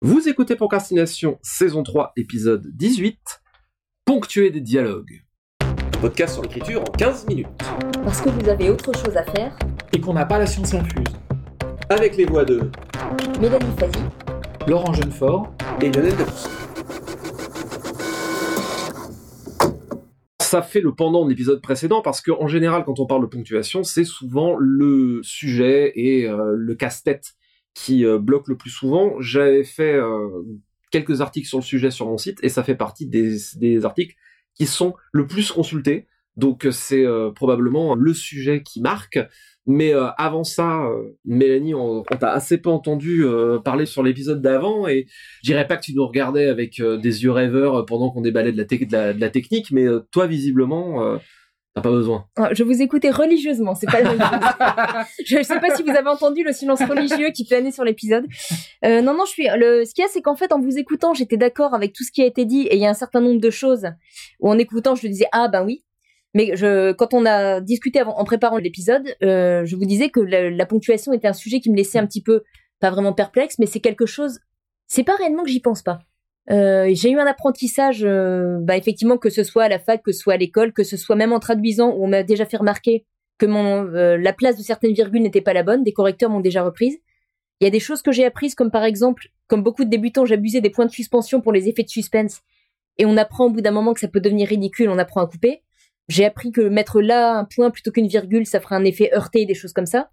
Vous écoutez Procrastination, saison 3, épisode 18, Ponctuer des dialogues. Podcast sur l'écriture en 15 minutes. Parce que vous avez autre chose à faire. Et qu'on n'a pas la science infuse. Avec les voix de Mélanie Fazi, Laurent Jeunefort. et Lionel Debus. Ça fait le pendant de l'épisode précédent parce qu'en général, quand on parle de ponctuation, c'est souvent le sujet et euh, le casse-tête qui euh, bloque le plus souvent. J'avais fait euh, quelques articles sur le sujet sur mon site et ça fait partie des, articles qui sont le plus consultés. Donc euh, c'est probablement le sujet qui marque. Mais avant ça, Mélanie, on, t'a assez peu entendu parler sur l'épisode d'avant et je dirais pas que tu nous regardais avec des yeux rêveurs pendant qu'on déballait de la, technique, mais toi visiblement, t'as pas besoin. Ah, je vous écoutais religieusement, c'est pas la même chose. je ne sais pas si vous avez entendu le silence religieux qui planait sur l'épisode. Euh, non, non, je suis. Le, ce qu'il y a, c'est qu'en fait, en vous écoutant, j'étais d'accord avec tout ce qui a été dit, et il y a un certain nombre de choses où, en écoutant, je disais ah ben oui. Mais je, quand on a discuté avant, en préparant l'épisode, euh, je vous disais que la, la ponctuation était un sujet qui me laissait un petit peu, pas vraiment perplexe, mais c'est quelque chose. C'est pas réellement que j'y pense pas. Euh, j'ai eu un apprentissage, euh, bah effectivement que ce soit à la fac, que ce soit à l'école, que ce soit même en traduisant, où on m'a déjà fait remarquer que euh, la place de certaines virgules n'était pas la bonne, des correcteurs m'ont déjà reprise. Il y a des choses que j'ai apprises, comme par exemple, comme beaucoup de débutants, j'abusais des points de suspension pour les effets de suspense, et on apprend au bout d'un moment que ça peut devenir ridicule, on apprend à couper. J'ai appris que mettre là un point plutôt qu'une virgule, ça ferait un effet heurté, des choses comme ça.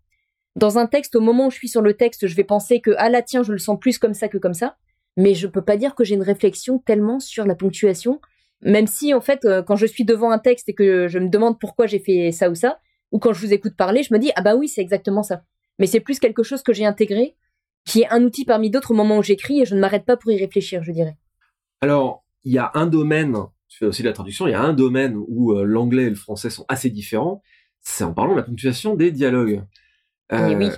Dans un texte, au moment où je suis sur le texte, je vais penser que ah là tiens, je le sens plus comme ça que comme ça mais je peux pas dire que j'ai une réflexion tellement sur la ponctuation, même si en fait euh, quand je suis devant un texte et que je me demande pourquoi j'ai fait ça ou ça, ou quand je vous écoute parler, je me dis ah bah oui c'est exactement ça. Mais c'est plus quelque chose que j'ai intégré, qui est un outil parmi d'autres au moment où j'écris et je ne m'arrête pas pour y réfléchir, je dirais. Alors, il y a un domaine, tu fais aussi de la traduction, il y a un domaine où euh, l'anglais et le français sont assez différents, c'est en parlant de la ponctuation des dialogues. Euh, Eh oui.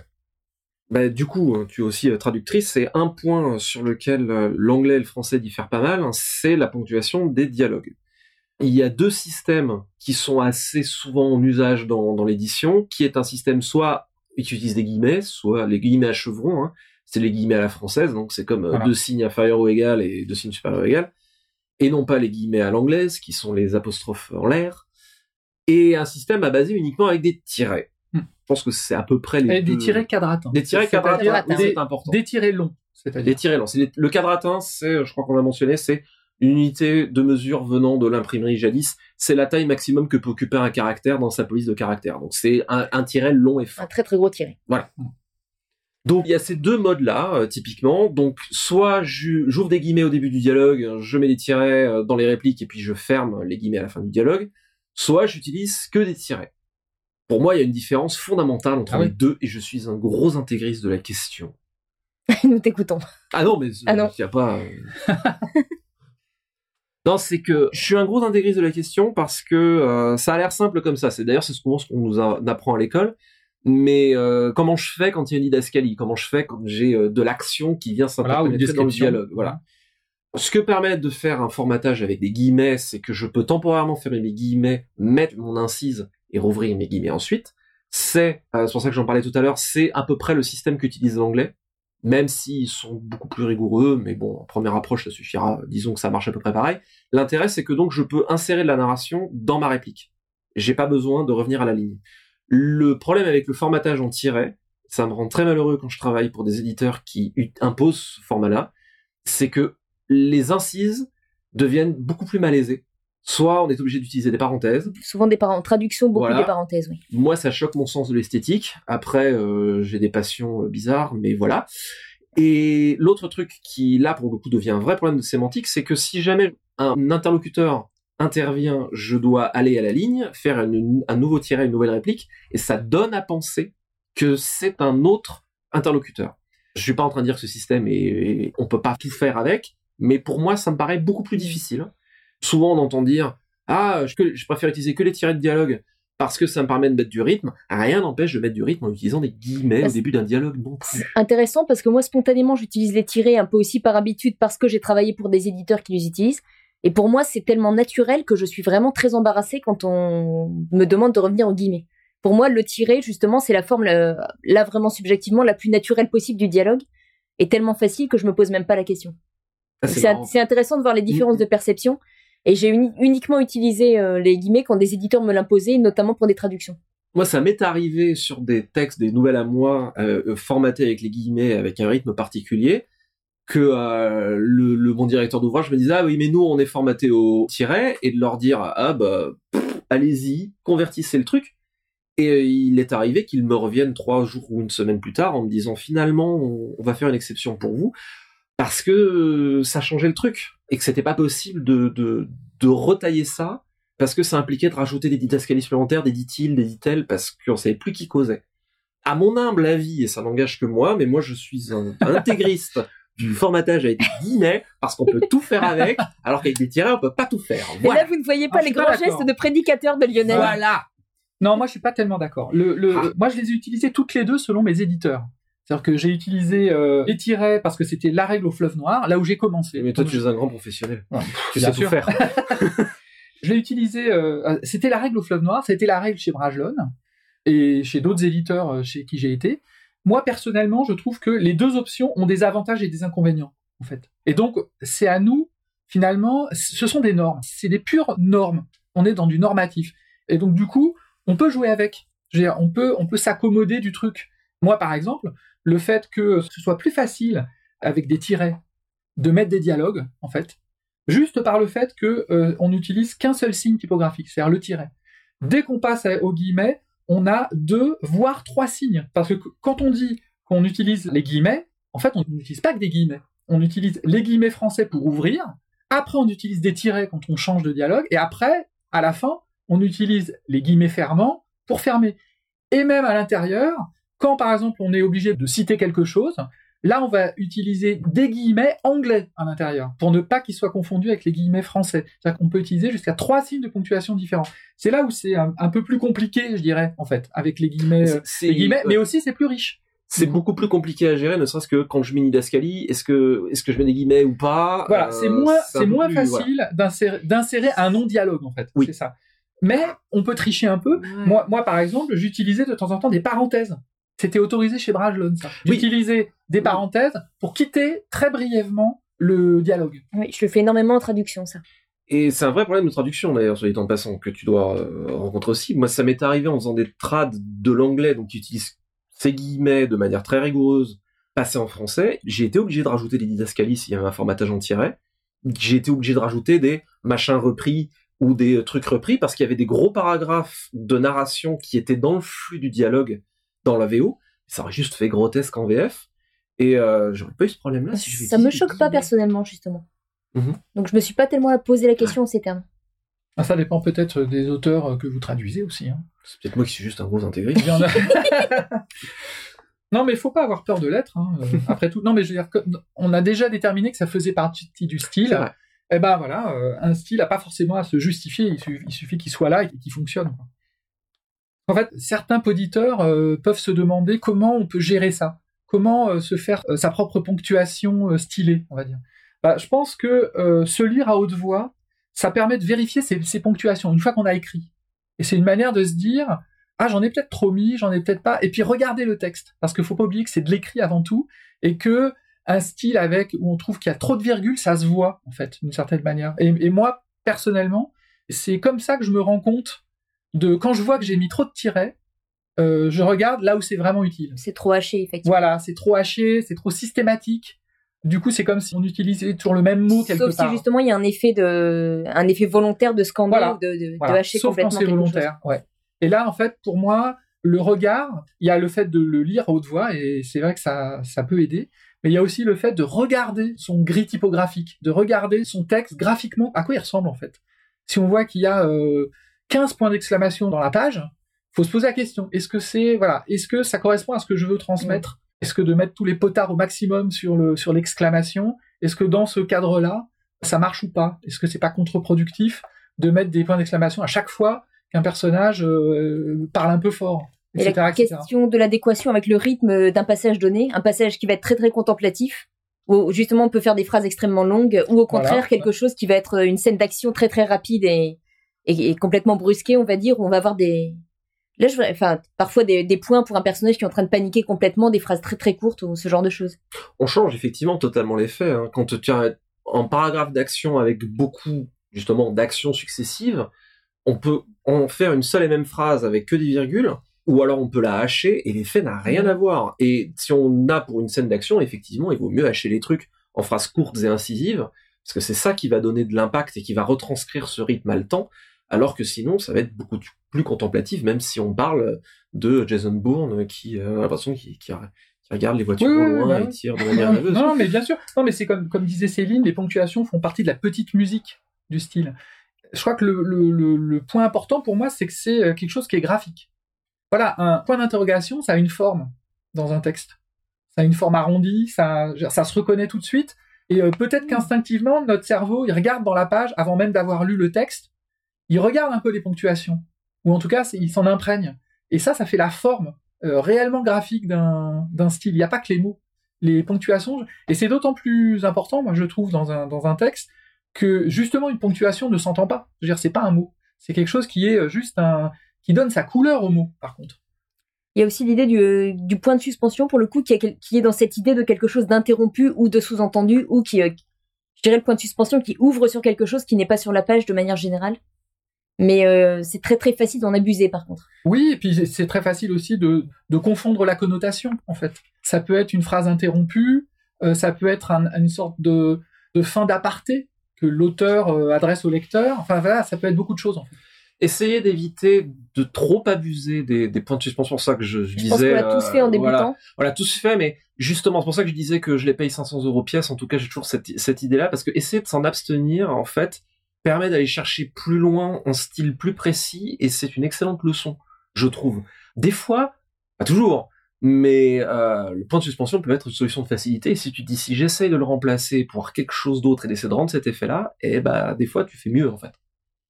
Bah, du coup, hein, tu es aussi euh, traductrice, c'est un point sur lequel euh, l'anglais et le français diffèrent pas mal, hein, c'est la ponctuation des dialogues. Il y a deux systèmes qui sont assez souvent en usage dans, dans l'édition, qui est un système soit qui utilise des guillemets, soit les guillemets à chevrons, hein, c'est les guillemets à la française, donc c'est comme euh, Voilà. deux signes inférieurs ou égal et deux signes supérieurs ou égal, et non pas les guillemets à l'anglaise, qui sont les apostrophes en l'air, et un système à baser uniquement avec des tirets. Hmm. Je pense que c'est à peu près les Et des deux- tirets quadratins. Des tirets quadratins, c'est important. Des tirets longs. Des C'est-à-dire. tirets longs. Les- Le quadratin, c'est, je crois qu'on l'a mentionné, c'est une unité de mesure venant de l'imprimerie jadis. C'est la taille maximum que peut occuper un caractère dans sa police de caractère. Donc c'est un, un tiret long et fin. Un très très gros tiré. Donc il y a ces deux modes-là, euh, typiquement. Donc soit j'ouvre des guillemets au début du dialogue, je mets des tirets euh, dans les répliques et puis je ferme les guillemets à la fin du dialogue. Soit j'utilise que des tirets. Pour moi, il y a une différence fondamentale entre Ah les oui. deux et je suis un gros intégriste de la question. Nous t'écoutons. Ah non, mais Ah non. il y a pas. euh. non, c'est que je suis un gros intégriste de la question parce que euh, ça a l'air simple comme ça. C'est d'ailleurs c'est souvent ce qu'on nous a- apprend à l'école. Mais euh, comment je fais quand il y a une didascalie Comment je fais quand j'ai euh, de l'action qui vient Voilà, une s'interpréter dans le dialogue? Voilà. Ce que permet de faire un formatage avec des guillemets, c'est que je peux temporairement fermer mes guillemets, mettre mon incise et rouvrir mes guillemets ensuite. C'est, euh, c'est pour ça que j'en parlais tout à l'heure, c'est à peu près le système qu'utilise l'anglais, même s'ils sont beaucoup plus rigoureux, mais bon, en première approche, ça suffira, disons que ça marche à peu près pareil. L'intérêt, c'est que donc je peux insérer de la narration dans ma réplique. J'ai pas besoin de revenir à la ligne. Le problème avec le formatage en tiret, ça me rend très malheureux quand je travaille pour des éditeurs qui imposent ce format-là, c'est que les incises deviennent beaucoup plus malaisées. Soit on est obligé d'utiliser des parenthèses. Souvent des parents, traduction, beaucoup Voilà. des parenthèses, oui. Moi, ça choque mon sens de l'esthétique. Après, euh, j'ai des passions euh, bizarres, mais voilà. Et l'autre truc qui, là, pour le coup, devient un vrai problème de sémantique, c'est que si jamais un interlocuteur intervient, je dois aller à la ligne, faire une- un nouveau tiret, une nouvelle réplique, et ça donne à penser que c'est un autre interlocuteur. Je suis pas en train de dire que ce système est- on peut pas tout faire avec, mais pour moi, ça me paraît beaucoup plus difficile. Souvent, on entend dire, ah, je, préfère utiliser que les tirets de dialogue parce que ça me permet de mettre du rythme. Rien n'empêche de mettre du rythme en utilisant des guillemets au début d'un dialogue non plus. Intéressant parce que moi, spontanément, j'utilise les tirés un peu aussi par habitude parce que j'ai travaillé pour des éditeurs qui les utilisent. Et pour moi, c'est tellement naturel que je suis vraiment très embarrassée quand on me demande de revenir en guillemets. Pour moi, le tiré, justement, c'est la forme, là vraiment subjectivement, la plus naturelle possible du dialogue. est tellement facile que je me pose même pas la question. Ah, c'est intéressant de voir les différences Mhm. de perception. Et j'ai uni- uniquement utilisé euh, les guillemets quand des éditeurs me l'imposaient, notamment pour des traductions. Moi, ça m'est arrivé sur des textes, des nouvelles à moi, euh, formatés avec les guillemets, avec un rythme particulier, que euh, le, bon directeur d'ouvrage me disait ah oui mais nous on est formaté au tiret et de leur dire ah bah allez-y convertissez le truc et euh, il est arrivé qu'ils me reviennent trois jours ou une semaine plus tard en me disant finalement on, va faire une exception pour vous parce que ça changeait le truc et que c'était pas possible de, de, de retailler ça parce que ça impliquait de rajouter des didascalies supplémentaires, des dit-il, des dit-elle, parce qu'on savait plus qui causait. À mon humble avis, et ça n'engage que moi, mais moi je suis un intégriste du formatage avec des guillemets, parce qu'on peut tout faire avec, alors qu'avec des tirets, on peut pas tout faire. Et Voilà. là, vous ne voyez pas Ah, les pas grands gestes de prédicateur de Lionel. Voilà. Non, moi je suis pas tellement d'accord. Le, le, Ah. Moi je les ai utilisés toutes les deux selon mes éditeurs. C'est-à-dire que j'ai utilisé euh, les tirets parce que c'était la règle au fleuve noir, là où j'ai commencé. Mais toi, Donc, tu es un grand professionnel. Ouais, Tu sais tout sûr. faire. Je l'ai utilisé, euh, euh, c'était la règle au fleuve noir, c'était la règle chez Brajlon et chez d'autres éditeurs euh, chez qui j'ai été. Moi, personnellement, je trouve que les deux options ont des avantages et des inconvénients, en fait. Et donc, c'est à nous, finalement, ce sont des normes. C'est des pures normes. On est dans du normatif. Et donc, du coup, on peut jouer avec. Je veux dire, on peut, on peut s'accommoder du truc. Moi, par exemple, le fait que ce soit plus facile avec des tirets de mettre des dialogues, en fait, juste par le fait que euh, on n'utilise qu'un seul signe typographique, c'est-à-dire le tiret. Dès qu'on passe à- au guillemet, on a deux, voire trois signes. Parce que qu- quand on dit qu'on utilise les guillemets, en fait, on n'utilise pas que des guillemets. On utilise les guillemets français pour ouvrir, après on utilise des tirets quand on change de dialogue, et après, à la fin, on utilise les guillemets fermants pour fermer. Et même à l'intérieur, quand par exemple on est obligé de citer quelque chose, Là, on va utiliser des guillemets anglais à l'intérieur pour ne pas qu'ils soient confondus avec les guillemets français. C'est-à-dire qu'on peut utiliser jusqu'à trois signes de ponctuation différents. C'est là où c'est un, un peu plus compliqué, je dirais, en fait, avec les guillemets, euh, C'est- les guillemets mais aussi c'est plus riche. c'est beaucoup plus compliqué à gérer, ne serait-ce que quand je mets une didascalie, est-ce que, est-ce que je mets des guillemets ou pas? Voilà, Euh, c'est moins, c'est moins plus- facile d'insérer, d'insérer un non-dialogue, en fait. Oui. C'est ça. Mais on peut tricher un peu. moi, par exemple, j'utilisais de temps en temps des parenthèses. C'était autorisé chez Brajlon, ça. Oui. J'utilisais des parenthèses pour quitter très brièvement le dialogue. Oui, je le fais énormément en traduction, ça. Et c'est un vrai problème de traduction d'ailleurs, sur les temps passants, que tu dois euh, rencontrer aussi. Moi, ça m'est arrivé en faisant des trades de l'anglais, donc tu utilises ces guillemets de manière très rigoureuse, passés en français. J'ai été obligé de rajouter des didascalies s'il y avait un formatage en tiret. J'ai été obligé de rajouter des machins repris ou des trucs repris parce qu'il y avait des gros paragraphes de narration qui étaient dans le flux du dialogue dans la VO. Ça aurait juste fait grotesque en VF. Et euh, j'aurais pas eu ce problème-là si je Ça me choque pas personnellement, justement. Mhm. Donc je me suis pas tellement posé la question en ces termes. Ah, Ça dépend peut-être des auteurs euh, que vous traduisez aussi. Hein. C'est peut-être moi qui suis juste un gros intégré. Non, mais il faut pas avoir peur de l'être. hein, euh, Après tout, non, mais je veux dire, on a déjà déterminé que ça faisait partie du style. vrai. Eh ben voilà, euh, un style n'a pas forcément à se justifier. Il suffit, il suffit qu'il soit là et qu'il fonctionne. quoi. En fait, certains poditeurs euh, peuvent se demander comment on peut gérer ça, comment euh, se faire euh, sa propre ponctuation stylée, on va dire. Bah, je pense que se lire à haute voix, ça permet de vérifier ses, ponctuations une fois qu'on a écrit. Et c'est une manière de se dire ah j'en ai peut-être trop mis, j'en ai peut-être pas. Et puis regardez le texte parce qu'il faut pas oublier que c'est de l'écrit avant tout et que un style avec où on trouve qu'il y a trop de virgules, ça se voit en fait d'une certaine manière. Et moi personnellement, c'est comme ça que je me rends compte de quand je vois que j'ai mis trop de tirets, euh, je regarde là où c'est vraiment utile. C'est trop haché, effectivement. Voilà, c'est trop haché, c'est trop systématique. Du coup, c'est comme si on utilisait toujours le même mot quelque Sauf si part. justement il y a un effet de, un effet volontaire de Voilà. ou de, de, de Voilà. hacher Sauf quand complètement c'est quelque chose. volontaire. Ouais. Et là, en fait, pour moi, le regard, il y a le fait de le lire à haute voix, et c'est vrai que ça, ça peut aider. Mais il y a aussi le fait de regarder son gris typographique, de regarder son texte graphiquement, à quoi il ressemble en fait. Si on voit qu'il y a euh, 15 points d'exclamation dans la page, faut se poser la question est-ce que c'est voilà, est-ce que ça correspond à ce que je veux transmettre? Est-ce que de mettre tous les potards au maximum sur le sur l'exclamation, est-ce que dans ce cadre-là, ça marche ou pas? Est-ce que c'est pas contre-productif de mettre des points d'exclamation à chaque fois qu'un personnage euh, parle un peu fort Et la etc. question de l'adéquation avec le rythme d'un passage donné, un passage qui va être très très contemplatif, où justement on peut faire des phrases extrêmement longues, ou au contraire Voilà. quelque chose qui va être une scène d'action très très rapide et, et, et complètement brusquée, on va dire, où on va avoir des, Là, je voudrais, enfin, parfois des, des points pour un personnage qui est en train de paniquer complètement, des phrases très très courtes ou ce genre de choses. On change effectivement totalement les faits. Hein. Quand tu as un paragraphe d'action avec beaucoup, justement, d'actions successives, on peut en faire une seule et même phrase avec que des virgules, ou alors on peut la hacher et l'effet n'a rien à voir. Et si on a pour une scène d'action, effectivement, il vaut mieux hacher les trucs en phrases courtes et incisives, parce que c'est ça qui va donner de l'impact et qui va retranscrire ce rythme à le temps, alors que sinon ça va être beaucoup plus contemplatif, même si on parle de Jason Bourne qui euh, a l'impression qui, qui, regarde les voitures au loin bah et tire de manière nerveuse. Non, mais bien sûr. Non, mais c'est comme, comme disait Céline, les ponctuations font partie de la petite musique du style. Je crois que le, le, le, point important pour moi, c'est que c'est euh, quelque chose qui est graphique. Voilà, un point d'interrogation, ça a une forme dans un texte. Ça a une forme arrondie, ça, ça se reconnaît tout de suite. Et euh, peut-être qu'instinctivement, notre cerveau, il regarde dans la page avant même d'avoir lu le texte il regarde un peu les ponctuations, ou en tout cas, il s'en imprègne. Et ça, ça fait la forme euh, réellement graphique d'un style. Il n'y a pas que les mots. Les ponctuations, et c'est d'autant plus important, moi je trouve, dans un, texte, que justement une ponctuation ne s'entend pas. Je veux dire, c'est pas un mot. C'est quelque chose qui est euh, juste un, qui donne sa couleur au mot, par contre. Il y a aussi l'idée du, du, point de suspension, pour le coup, qui est, qui est dans cette idée de quelque chose d'interrompu ou de sous-entendu, ou qui, euh, je dirais le point de suspension qui ouvre sur quelque chose qui n'est pas sur la page de manière générale. Mais euh, c'est très très facile d'en abuser par contre. Oui, et puis c'est très facile aussi de, de, confondre la connotation en fait. Ça peut être une phrase interrompue, euh, ça peut être une sorte de, de fin d'aparté que l'auteur euh, adresse au lecteur. Enfin voilà, ça peut être beaucoup de choses en fait. Essayez d'éviter de trop abuser des, des, points de suspension, ça que je, je, disais. Je pense qu'on l'a tous fait en débutant. Voilà, tous fait, mais justement, c'est pour ça que je disais que je les paye 500 euros pièce. En tout cas, j'ai toujours cette, cette idée-là, parce que essayer de s'en abstenir, en fait, permet d'aller chercher plus loin, un style plus précis, et c'est une excellente leçon, je trouve. Des fois, pas toujours, mais euh, le point de suspension peut être une solution de facilité. Et si tu dis si j'essaye de le remplacer pour quelque chose d'autre et d'essayer de rendre cet effet-là, et eh bah des fois tu fais mieux en fait.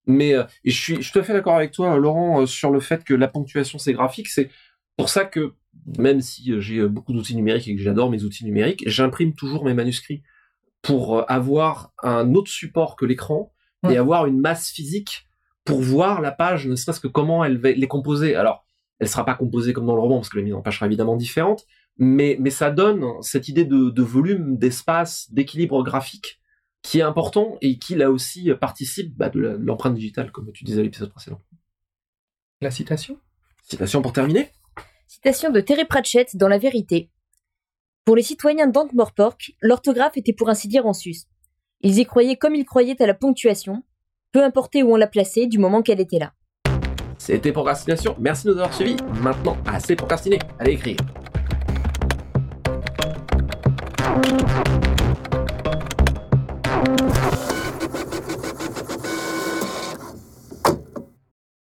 Mais euh, je suis, je suis tout à fait d'accord avec toi, Laurent, euh, sur le fait que la ponctuation c'est graphique. C'est pour ça que même si j'ai beaucoup d'outils numériques et que j'adore mes outils numériques, j'imprime toujours mes manuscrits pour avoir un autre support que l'écran et avoir une masse physique pour voir la page, ne serait-ce que comment elle va les composer. Alors, elle sera pas composée comme dans le roman parce que la mise en page sera évidemment différente, mais mais ça donne cette idée de, de volume, d'espace, d'équilibre graphique qui est important et qui là aussi participe bah, de l'empreinte digitale, comme tu disais à l'épisode précédent. La citation? Citation pour terminer Citation de Terry Pratchett dans La Vérité. Pour les citoyens d'Ankh-Morpork, l'orthographe était pour ainsi dire en sus. Ils y croyaient comme ils croyaient à la ponctuation, peu importe où on l'a placée du moment qu'elle était là. C'était Procrastination, merci de nous avoir suivis. Maintenant, assez procrastiné, allez écrire.